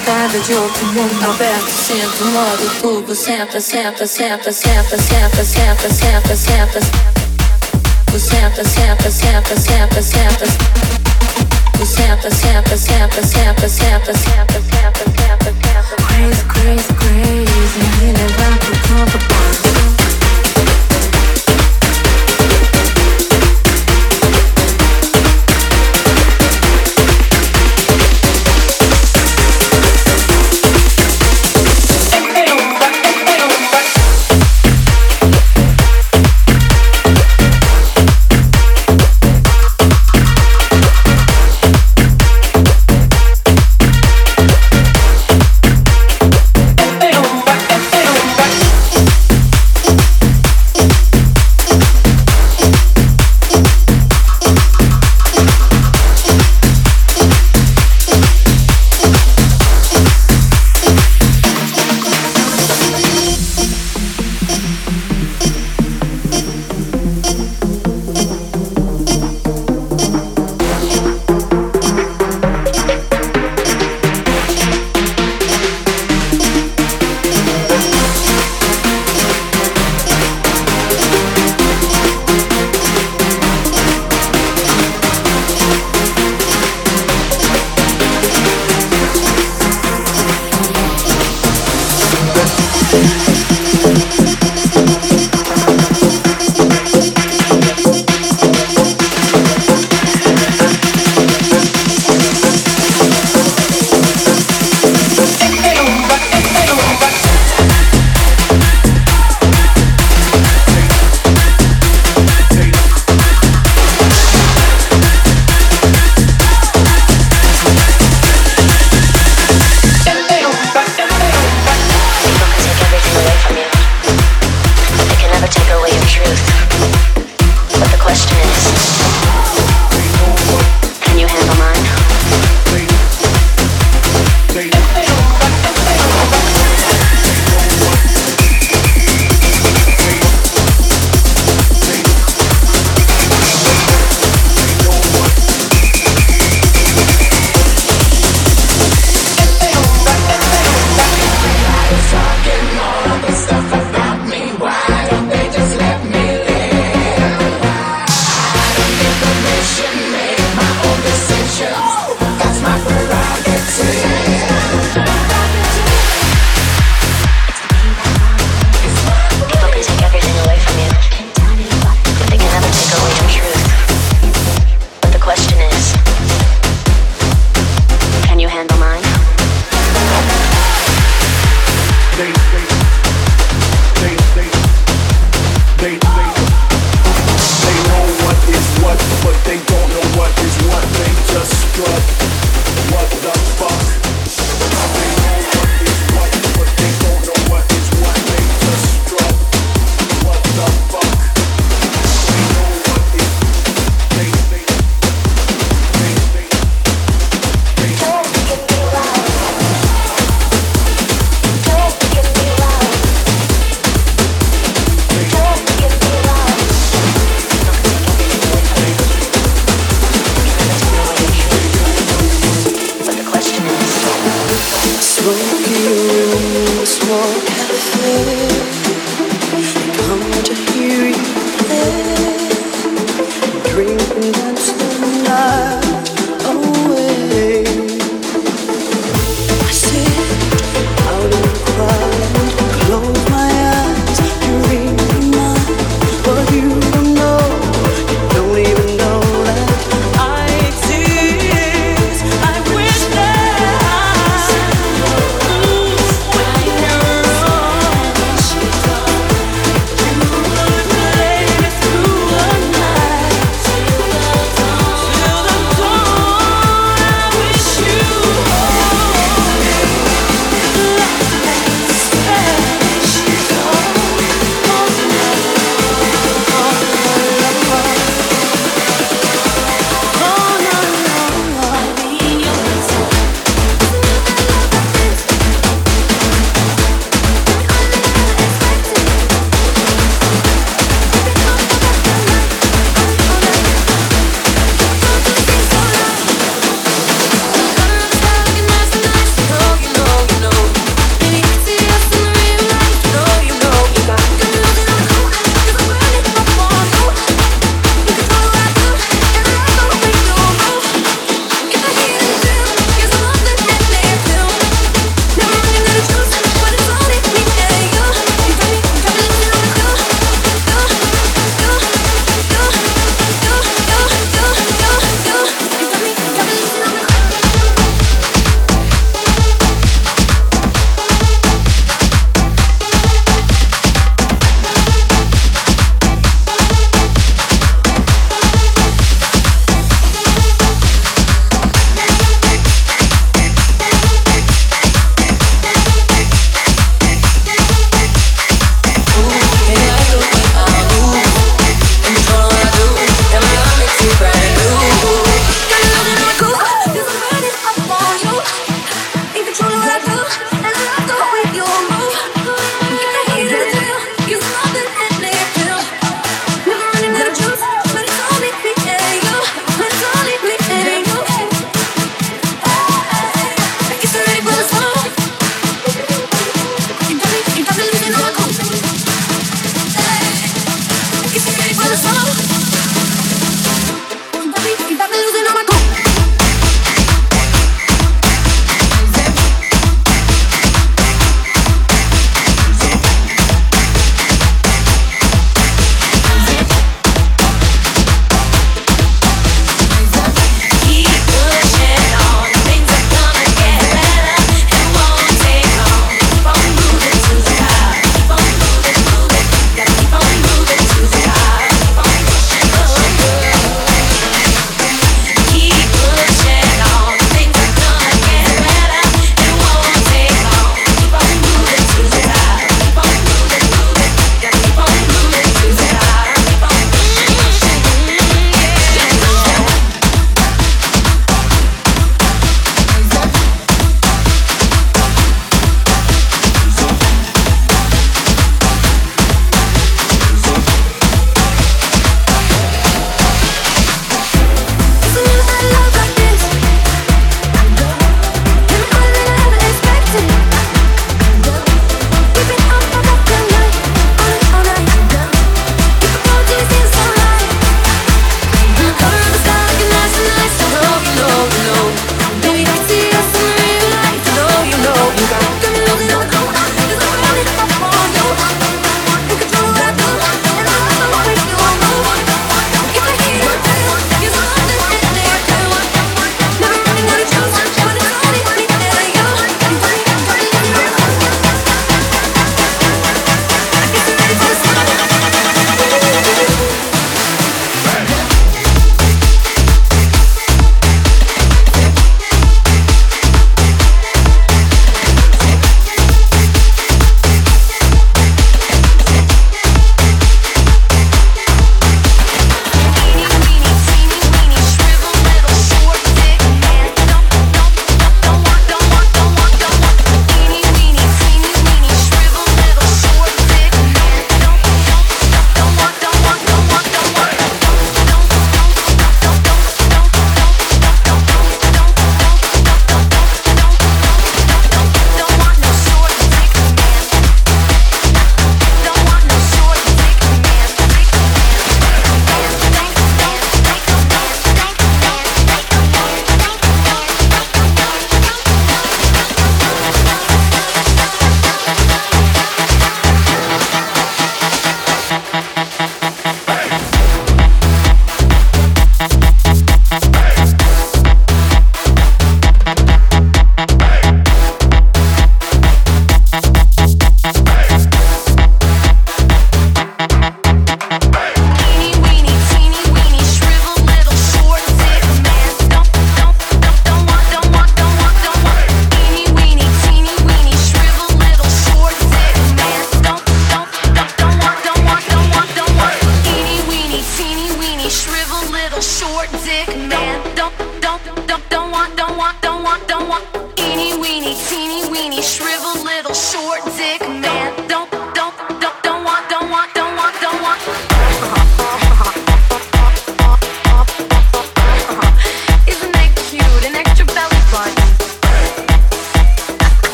vontade de outro mundo aberto. Sinto o modo tubo, senta, senta, senta, senta, senta, senta, senta, senta. Senta, senta, senta, senta, senta. Senta, senta, senta, senta, senta, senta, senta, senta, senta. Crazy, crazy, crazy, me levanta o campo.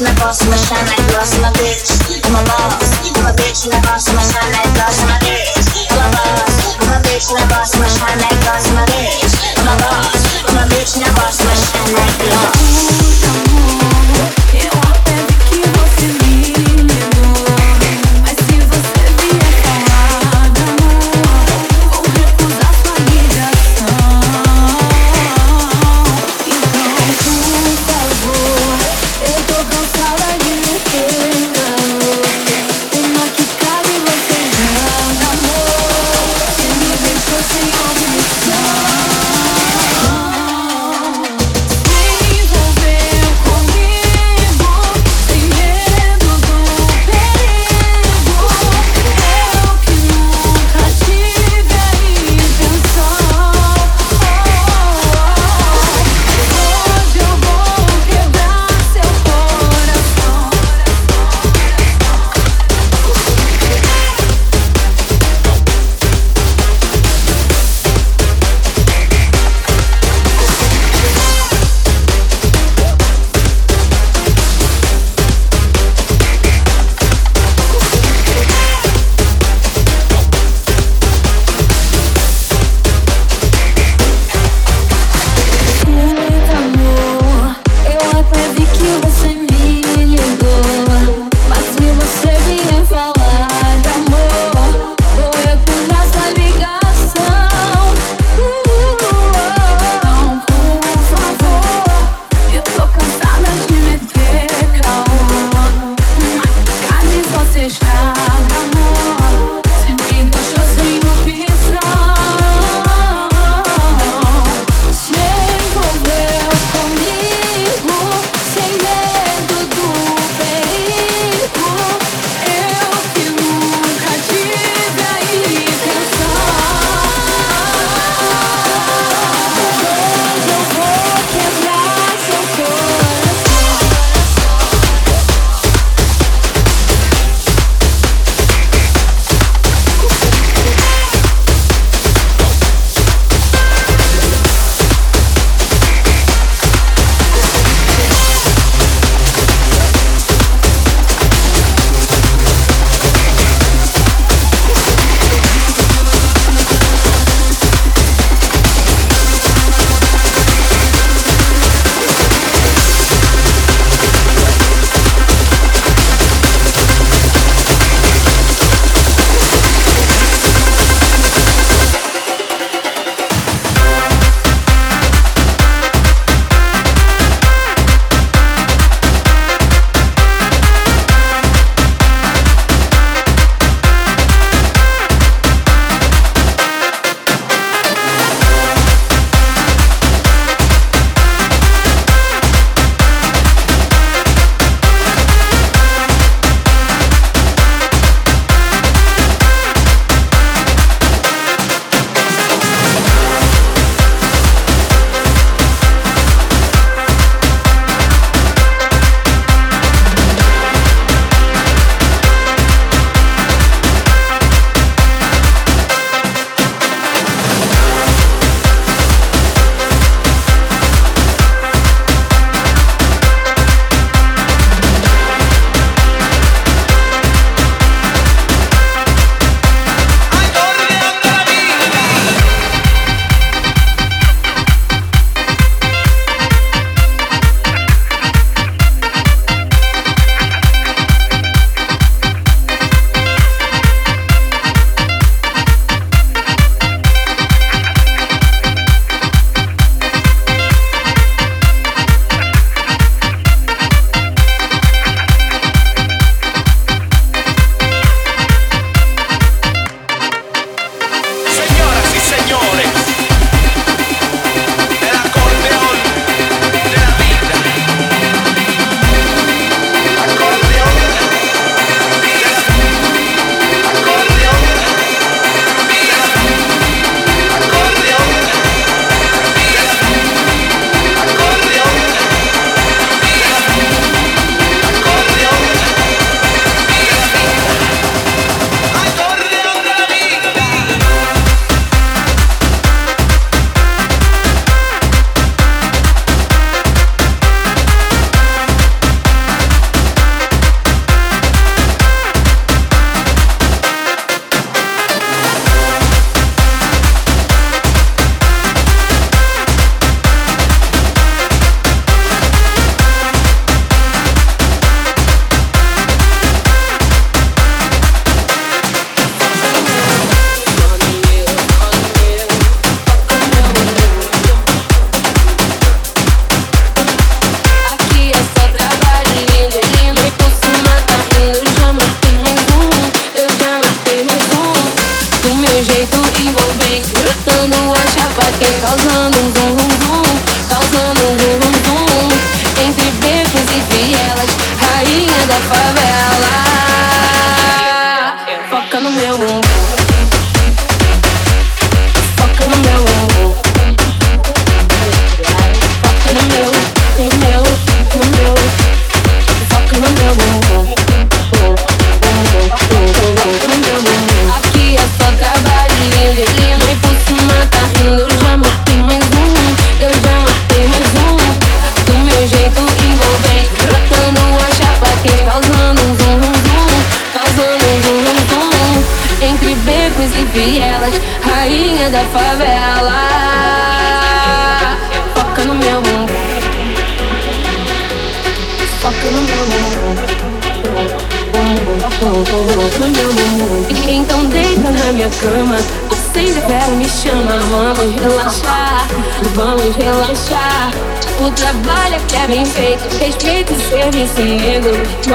на босс, на шана, глаз, на бич I'm a boss, I'm a bitch, на босс, на шана, глаз, на бич I'm a boss, I'm a bitch, на босс, на шана, глаз, на бич I'm a boss, I'm a bitch, на босс, на шана, глаз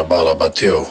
Minha bala bateu.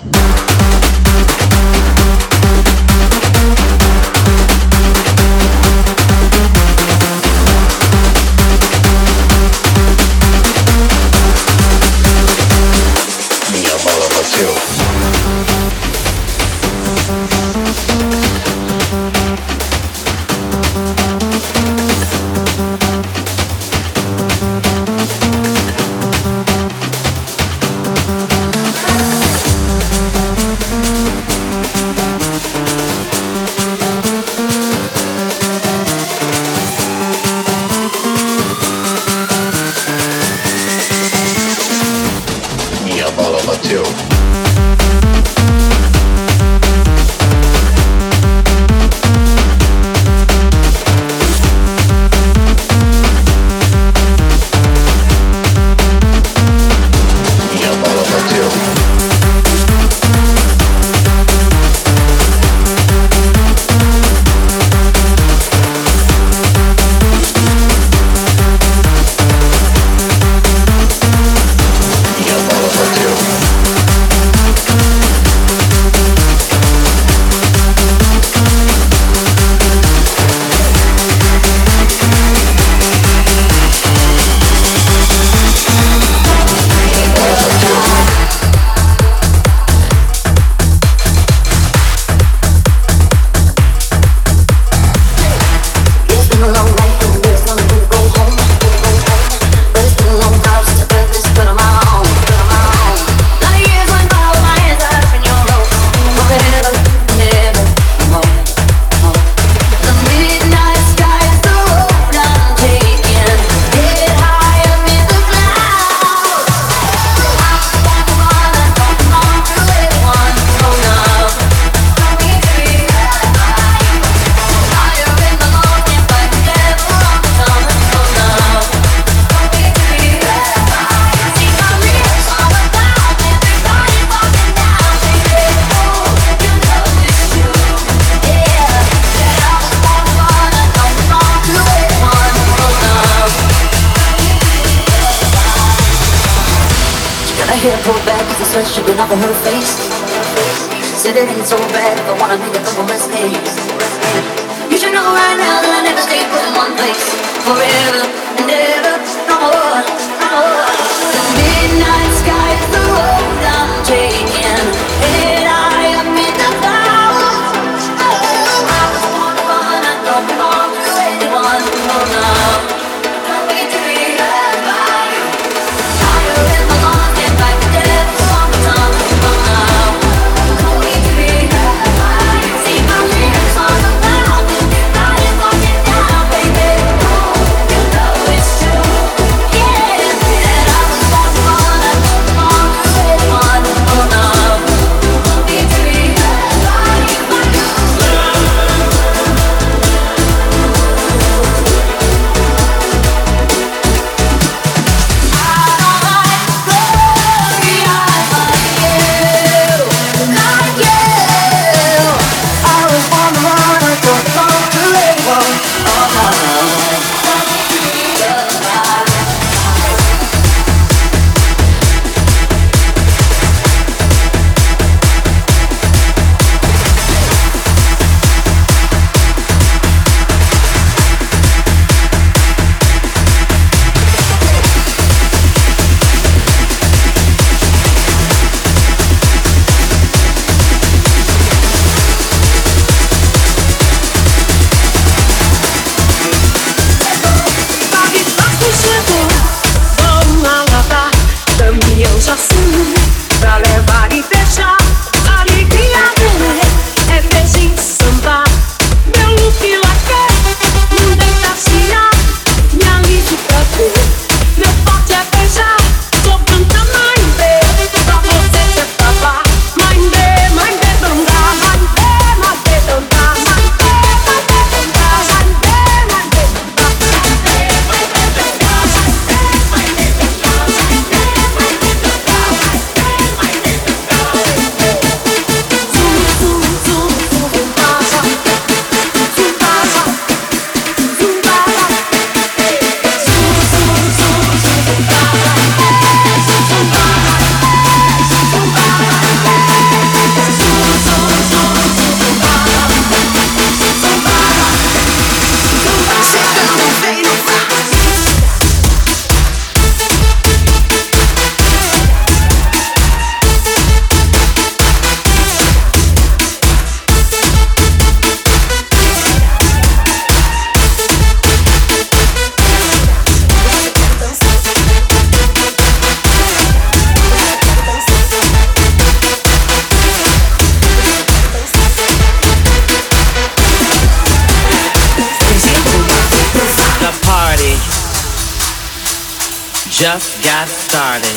Just got started.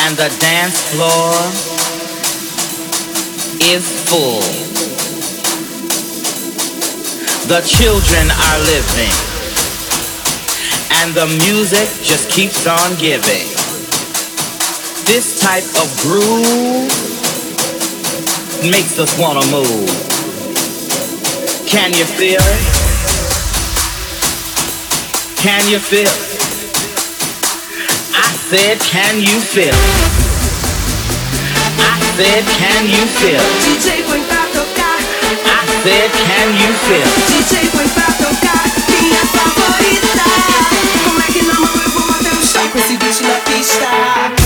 And the dance floor is full. The children are living. And the music just keeps on giving. This type of groove makes us wanna move. Can you feel it? Can you feel? I said, can you feel? I said, can you feel? DJ põe pra tocar. I said, can you feel? DJ põe pra tocar. Minha favorita. Como é que não vou até o chão com esse bicho na pista?